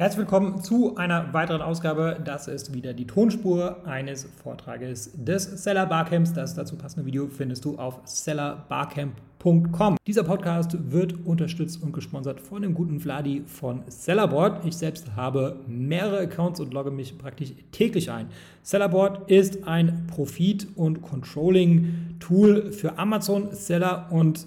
Herzlich willkommen zu einer weiteren Ausgabe. Das ist wieder die Tonspur eines Vortrages des Seller Barcamps. Das dazu passende Video findest du auf sellerbarcamp.com. Dieser Podcast wird unterstützt und gesponsert von dem guten Vladi von Sellerboard. Ich selbst habe mehrere Accounts und logge mich praktisch täglich ein. Sellerboard ist ein Profit- und Controlling-Tool für Amazon-Seller und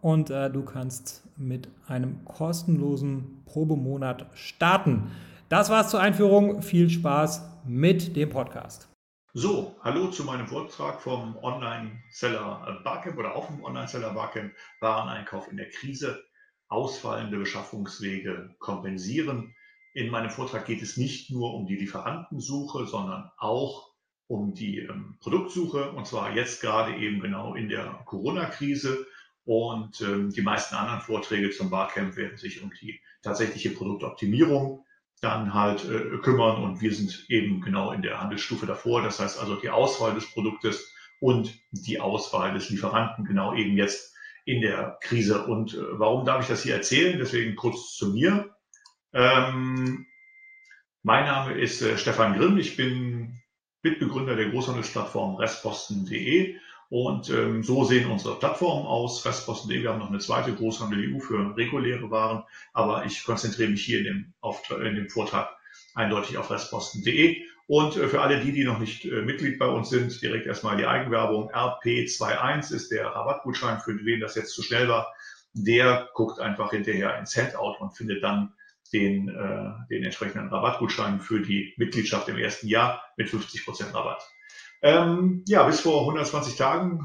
und äh, du kannst mit einem kostenlosen Probemonat starten. Das war's zur Einführung. Viel Spaß mit dem Podcast. So, hallo zu meinem Vortrag vom Online-Seller Barcamp oder auf dem Online-Seller Barcamp Wareneinkauf in der Krise, ausfallende Beschaffungswege kompensieren. In meinem Vortrag geht es nicht nur um die Lieferantensuche, sondern auch um die ähm, Produktsuche und zwar jetzt gerade eben genau in der Corona-Krise und ähm, die meisten anderen Vorträge zum Barcamp werden sich um die tatsächliche Produktoptimierung dann halt äh, kümmern. Und wir sind eben genau in der Handelsstufe davor. Das heißt also die Auswahl des Produktes und die Auswahl des Lieferanten genau eben jetzt in der Krise. Und äh, warum darf ich das hier erzählen? Deswegen kurz zu mir. Ähm, mein Name ist äh, Stefan Grimm. Ich bin Mitbegründer der Großhandelsplattform restposten.de und ähm, so sehen unsere Plattformen aus. Restposten.de, wir haben noch eine zweite Großhandel EU für reguläre Waren, aber ich konzentriere mich hier in dem, Auftrag, in dem Vortrag eindeutig auf restposten.de. Und äh, für alle die, die noch nicht äh, Mitglied bei uns sind, direkt erstmal die Eigenwerbung. RP21 ist der Rabattgutschein, für wen das jetzt zu schnell war. Der guckt einfach hinterher ins Handout und findet dann den, äh, den entsprechenden Rabattgutschein für die Mitgliedschaft im ersten Jahr mit 50 Prozent Rabatt. Ähm, ja, bis vor 120 Tagen,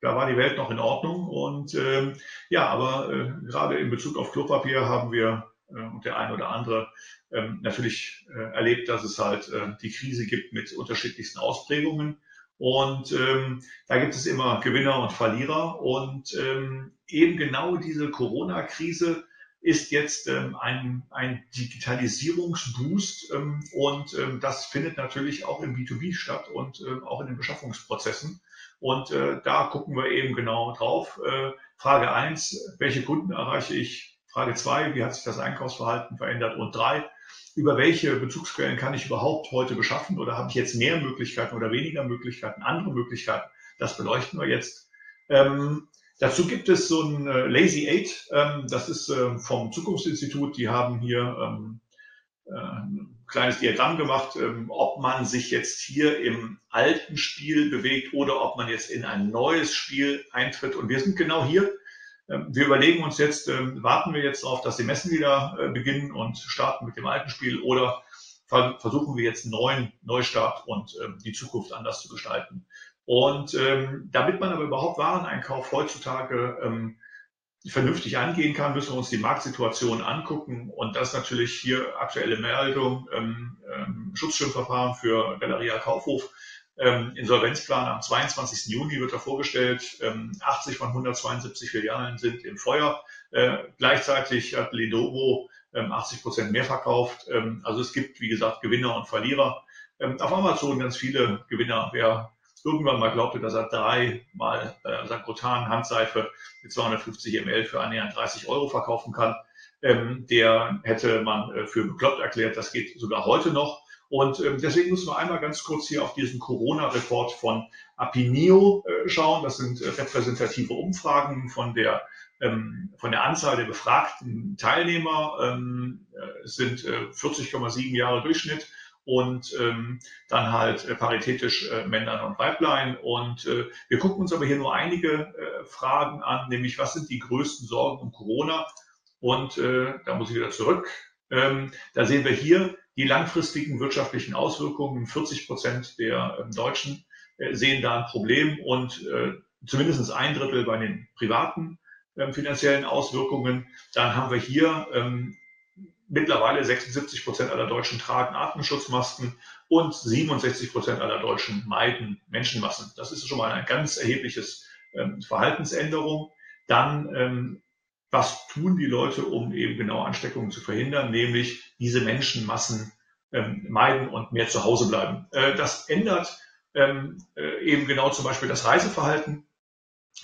da war die Welt noch in Ordnung. Und ähm, ja, aber äh, gerade in Bezug auf Klopapier haben wir äh, und der ein oder andere ähm, natürlich äh, erlebt, dass es halt äh, die Krise gibt mit unterschiedlichsten Ausprägungen. Und ähm, da gibt es immer Gewinner und Verlierer. Und ähm, eben genau diese Corona-Krise ist jetzt ähm, ein, ein Digitalisierungsboost ähm, und ähm, das findet natürlich auch im B2B statt und äh, auch in den Beschaffungsprozessen. Und äh, da gucken wir eben genau drauf. Äh, Frage eins: welche Kunden erreiche ich? Frage zwei: wie hat sich das Einkaufsverhalten verändert? Und drei, über welche Bezugsquellen kann ich überhaupt heute beschaffen oder habe ich jetzt mehr Möglichkeiten oder weniger Möglichkeiten, andere Möglichkeiten? Das beleuchten wir jetzt. Ähm, Dazu gibt es so ein äh, Lazy Eight, ähm, das ist äh, vom Zukunftsinstitut, die haben hier ähm, äh, ein kleines Diagramm gemacht, ähm, ob man sich jetzt hier im alten Spiel bewegt oder ob man jetzt in ein neues Spiel eintritt. Und wir sind genau hier. Ähm, wir überlegen uns jetzt, ähm, warten wir jetzt darauf, dass die Messen wieder äh, beginnen und starten mit dem alten Spiel oder versuchen wir jetzt einen neuen Neustart und ähm, die Zukunft anders zu gestalten. Und ähm, damit man aber überhaupt Wareneinkauf heutzutage ähm, vernünftig angehen kann, müssen wir uns die Marktsituation angucken. Und das natürlich hier aktuelle Meldung, ähm, ähm, Schutzschirmverfahren für Galeria Kaufhof. Ähm, Insolvenzplan am 22. Juni wird er vorgestellt. Ähm, 80 von 172 Filialen sind im Feuer. Äh, gleichzeitig hat Lenovo ähm, 80 Prozent mehr verkauft. Ähm, also es gibt, wie gesagt, Gewinner und Verlierer. Ähm, auf Amazon ganz viele Gewinner. Wer irgendwann mal glaubte, dass er dreimal äh, Sakrotan Handseife mit 250 ml für annähernd 30 Euro verkaufen kann, ähm, der hätte man äh, für bekloppt erklärt. Das geht sogar heute noch. Und ähm, deswegen müssen wir einmal ganz kurz hier auf diesen Corona-Report von Apinio äh, schauen. Das sind äh, repräsentative Umfragen von der ähm, von der Anzahl der befragten Teilnehmer. Ähm, äh, es sind äh, 40,7 Jahre Durchschnitt und ähm, dann halt äh, paritätisch äh, Männlein und Weiblein. Und äh, wir gucken uns aber hier nur einige äh, Fragen an, nämlich was sind die größten Sorgen um Corona? Und äh, da muss ich wieder zurück. Ähm, da sehen wir hier die langfristigen wirtschaftlichen Auswirkungen. 40 Prozent der ähm, Deutschen äh, sehen da ein Problem und äh, zumindest ein Drittel bei den privaten ähm, finanziellen Auswirkungen. Dann haben wir hier ähm, mittlerweile 76 Prozent aller Deutschen tragen Atemschutzmasken und 67 Prozent aller Deutschen meiden Menschenmassen. Das ist schon mal ein ganz erhebliches ähm, Verhaltensänderung. Dann, ähm, was tun die Leute, um eben genau Ansteckungen zu verhindern, nämlich diese Menschenmassen ähm, meiden und mehr zu Hause bleiben. Äh, das ändert ähm, äh, eben genau zum Beispiel das Reiseverhalten.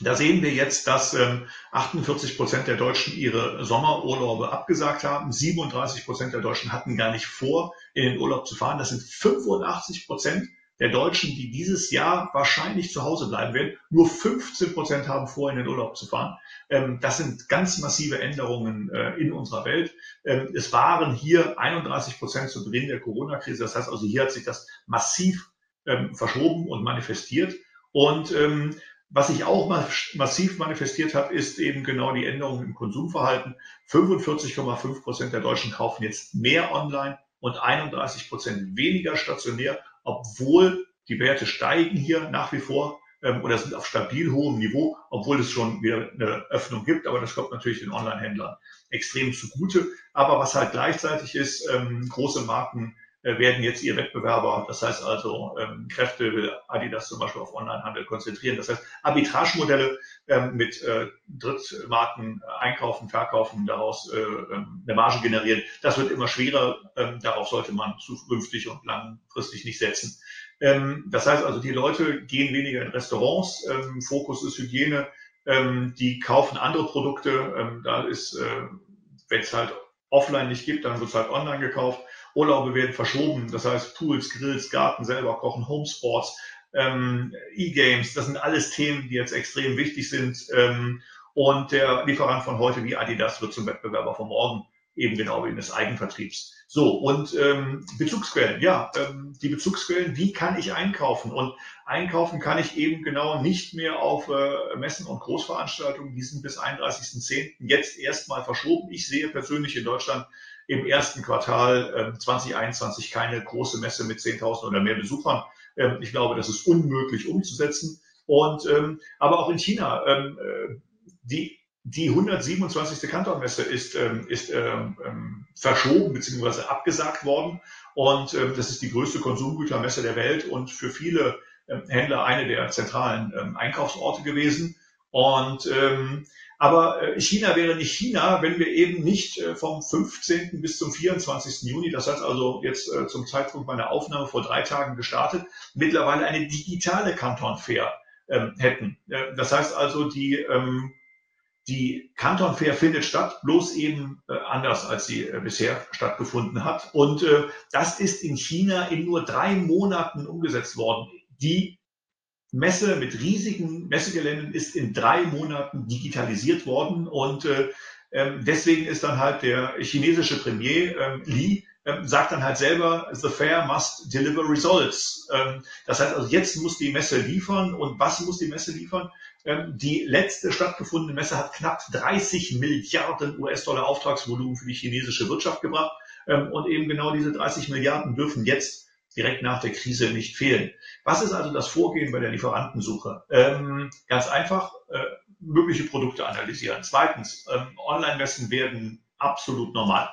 Da sehen wir jetzt, dass ähm, 48 Prozent der Deutschen ihre Sommerurlaube abgesagt haben. 37 Prozent der Deutschen hatten gar nicht vor, in den Urlaub zu fahren. Das sind 85 Prozent der Deutschen, die dieses Jahr wahrscheinlich zu Hause bleiben werden. Nur 15 Prozent haben vor, in den Urlaub zu fahren. Ähm, das sind ganz massive Änderungen äh, in unserer Welt. Ähm, es waren hier 31 Prozent zu Beginn der Corona-Krise. Das heißt also, hier hat sich das massiv ähm, verschoben und manifestiert. Und ähm, was sich auch massiv manifestiert hat, ist eben genau die Änderung im Konsumverhalten. 45,5 Prozent der Deutschen kaufen jetzt mehr online und 31 Prozent weniger stationär, obwohl die Werte steigen hier nach wie vor ähm, oder sind auf stabil hohem Niveau, obwohl es schon wieder eine Öffnung gibt. Aber das kommt natürlich den Online-Händlern extrem zugute. Aber was halt gleichzeitig ist, ähm, große Marken werden jetzt ihr Wettbewerber, das heißt also ähm, Kräfte will Adidas zum Beispiel auf Onlinehandel konzentrieren. Das heißt Arbitragemodelle ähm, mit äh, Drittmarken einkaufen, verkaufen, daraus äh, ähm, eine Marge generieren. Das wird immer schwerer. Ähm, darauf sollte man zukünftig und langfristig nicht setzen. Ähm, das heißt also, die Leute gehen weniger in Restaurants. Ähm, Fokus ist Hygiene. Ähm, die kaufen andere Produkte. Ähm, da ist, äh, wenn es halt offline nicht gibt, dann wird es halt online gekauft. Urlaube werden verschoben, das heißt Pools, Grills, Garten selber kochen, Homesports, ähm, E-Games, das sind alles Themen, die jetzt extrem wichtig sind. Ähm, und der Lieferant von heute wie Adidas wird zum Wettbewerber von morgen, eben genau wie des Eigenvertriebs. So, und ähm, Bezugsquellen, ja, ähm, die Bezugsquellen, wie kann ich einkaufen? Und einkaufen kann ich eben genau nicht mehr auf äh, Messen und Großveranstaltungen, die sind bis 31.10. jetzt erstmal verschoben. Ich sehe persönlich in Deutschland im ersten Quartal äh, 2021 keine große Messe mit 10.000 oder mehr Besuchern. Ähm, ich glaube, das ist unmöglich umzusetzen. Und ähm, aber auch in China, ähm, äh, die die 127. Kantonmesse ist, ähm, ist ähm, ähm, verschoben bzw. abgesagt worden. Und ähm, das ist die größte Konsumgütermesse der Welt und für viele ähm, Händler eine der zentralen ähm, Einkaufsorte gewesen. Und ähm, aber äh, China wäre nicht China, wenn wir eben nicht äh, vom 15. bis zum 24. Juni, das heißt also jetzt äh, zum Zeitpunkt meiner Aufnahme vor drei Tagen gestartet, mittlerweile eine digitale Kanton Fair ähm, hätten. Das heißt also, die, ähm, die Kanton Fair findet statt, bloß eben anders, als sie bisher stattgefunden hat. Und das ist in China in nur drei Monaten umgesetzt worden. Die Messe mit riesigen Messegeländen ist in drei Monaten digitalisiert worden und äh, ähm, deswegen ist dann halt der chinesische Premier ähm, Li ähm, sagt dann halt selber, the fair must deliver results. Ähm, das heißt also, jetzt muss die Messe liefern und was muss die Messe liefern? Ähm, die letzte stattgefundene Messe hat knapp 30 Milliarden US-Dollar Auftragsvolumen für die chinesische Wirtschaft gebracht ähm, und eben genau diese 30 Milliarden dürfen jetzt direkt nach der Krise nicht fehlen. Was ist also das Vorgehen bei der Lieferantensuche? Ähm, ganz einfach, äh, mögliche Produkte analysieren. Zweitens, ähm, Online-Messen werden absolut normal.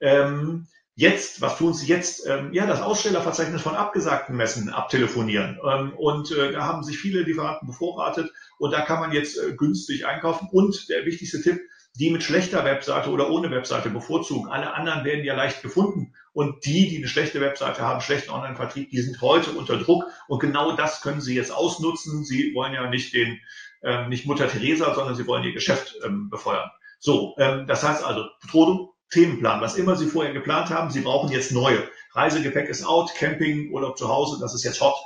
Ähm, jetzt, was tun Sie jetzt? Ähm, ja, das Ausstellerverzeichnis von abgesagten Messen abtelefonieren. Ähm, und äh, da haben sich viele Lieferanten bevorratet und da kann man jetzt äh, günstig einkaufen. Und der wichtigste Tipp, die mit schlechter Webseite oder ohne Webseite bevorzugen. Alle anderen werden ja leicht gefunden. Und die, die eine schlechte Webseite haben, schlechten Online-Vertrieb, die sind heute unter Druck. Und genau das können sie jetzt ausnutzen. Sie wollen ja nicht den, ähm, nicht Mutter Teresa, sondern sie wollen ihr Geschäft ähm, befeuern. So, ähm, das heißt also, Betrodung, Themenplan, was immer Sie vorher geplant haben, Sie brauchen jetzt neue. Reisegepäck ist out, Camping, Urlaub zu Hause, das ist jetzt hot.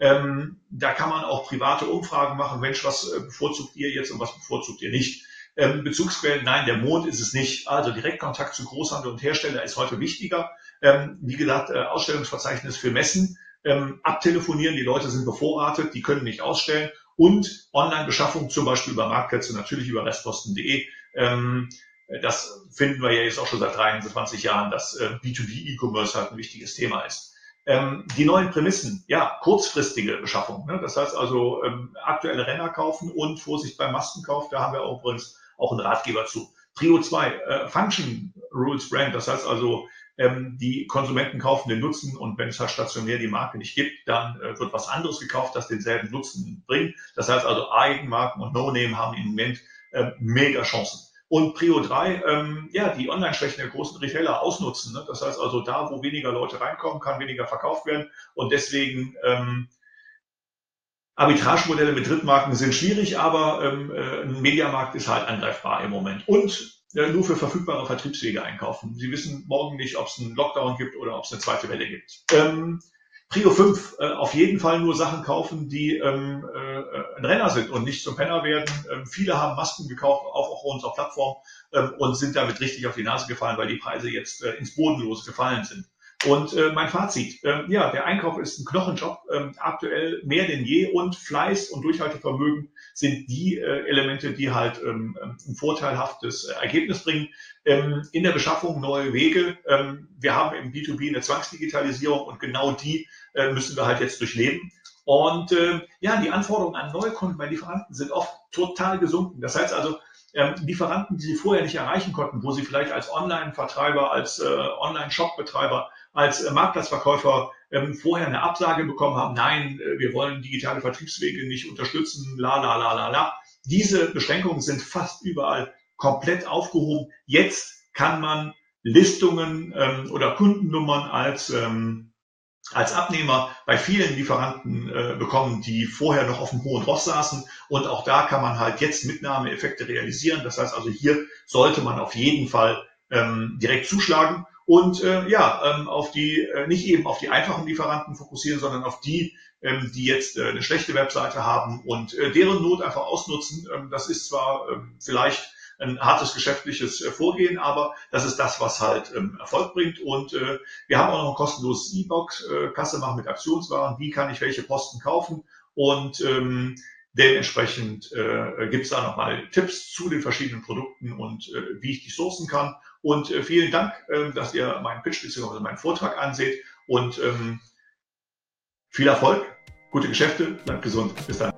Ähm, da kann man auch private Umfragen machen. Mensch, was äh, bevorzugt ihr jetzt und was bevorzugt ihr nicht? Ähm, Bezugsquellen, nein, der Mond ist es nicht. Also Direktkontakt zu Großhandel und Hersteller ist heute wichtiger. Ähm, wie gesagt, äh, Ausstellungsverzeichnis für Messen, ähm, abtelefonieren, die Leute sind bevorratet, die können nicht ausstellen und Online-Beschaffung zum Beispiel über Marktplätze, natürlich über restposten.de. Ähm, das finden wir ja jetzt auch schon seit 23 Jahren, dass äh, B2B E-Commerce halt ein wichtiges Thema ist. Ähm, die neuen Prämissen, ja, kurzfristige Beschaffung. Ne? Das heißt also ähm, aktuelle Renner kaufen und Vorsicht beim Maskenkauf, da haben wir übrigens auch einen Ratgeber zu. Trio 2, äh, Function Rules Brand, das heißt also, ähm, die Konsumenten kaufen den Nutzen und wenn es halt stationär die Marke nicht gibt, dann äh, wird was anderes gekauft, das denselben Nutzen bringt. Das heißt also, Eigenmarken und No-Name haben im Moment äh, mega Chancen. Und Prio 3, ähm, ja, die Online-Schwächen der großen Retailer ausnutzen. Ne? Das heißt also, da, wo weniger Leute reinkommen, kann weniger verkauft werden. Und deswegen ähm, Arbitragemodelle mit Drittmarken sind schwierig, aber ähm, äh, ein Mediamarkt ist halt angreifbar im Moment. Und nur für verfügbare Vertriebswege einkaufen. Sie wissen morgen nicht, ob es einen Lockdown gibt oder ob es eine zweite Welle gibt. Ähm, Prio 5, äh, auf jeden Fall nur Sachen kaufen, die ähm, äh, ein Renner sind und nicht zum Penner werden. Ähm, viele haben Masken gekauft, auch auf unserer Plattform, ähm, und sind damit richtig auf die Nase gefallen, weil die Preise jetzt äh, ins Bodenlose gefallen sind. Und äh, mein Fazit, äh, ja, der Einkauf ist ein Knochenjob, äh, aktuell mehr denn je und Fleiß und Durchhaltevermögen sind die äh, Elemente, die halt ähm, ähm ein vorteilhaftes äh, Ergebnis bringen. Ähm, in der Beschaffung neue Wege. Ähm, wir haben im B2B eine Zwangsdigitalisierung und genau die äh, müssen wir halt jetzt durchleben. Und äh, ja, die Anforderungen an Neukunden bei Lieferanten sind oft total gesunken. Das heißt also, ähm, Lieferanten, die sie vorher nicht erreichen konnten, wo sie vielleicht als Online-Vertreiber, als äh, Online-Shop-Betreiber als äh, Marktplatzverkäufer ähm, vorher eine Absage bekommen haben, nein, äh, wir wollen digitale Vertriebswege nicht unterstützen, la la la la la. Diese Beschränkungen sind fast überall komplett aufgehoben. Jetzt kann man Listungen ähm, oder Kundennummern als ähm, als Abnehmer bei vielen Lieferanten äh, bekommen, die vorher noch auf dem hohen Ross saßen. Und auch da kann man halt jetzt Mitnahmeeffekte realisieren. Das heißt also, hier sollte man auf jeden Fall ähm, direkt zuschlagen und äh, ja, ähm, auf die, äh, nicht eben auf die einfachen Lieferanten fokussieren, sondern auf die, ähm, die jetzt äh, eine schlechte Webseite haben und äh, deren Not einfach ausnutzen. Ähm, das ist zwar ähm, vielleicht ein hartes geschäftliches äh, Vorgehen, aber das ist das, was halt ähm, Erfolg bringt. Und äh, wir haben auch noch ein kostenloses E-Box, äh, Kasse machen mit Aktionswaren, wie kann ich welche Posten kaufen und ähm, Dementsprechend äh, gibt es da nochmal Tipps zu den verschiedenen Produkten und äh, wie ich die sourcen kann. Und äh, vielen Dank, äh, dass ihr meinen Pitch bzw. meinen Vortrag anseht und ähm, viel Erfolg, gute Geschäfte, bleibt gesund. Bis dann.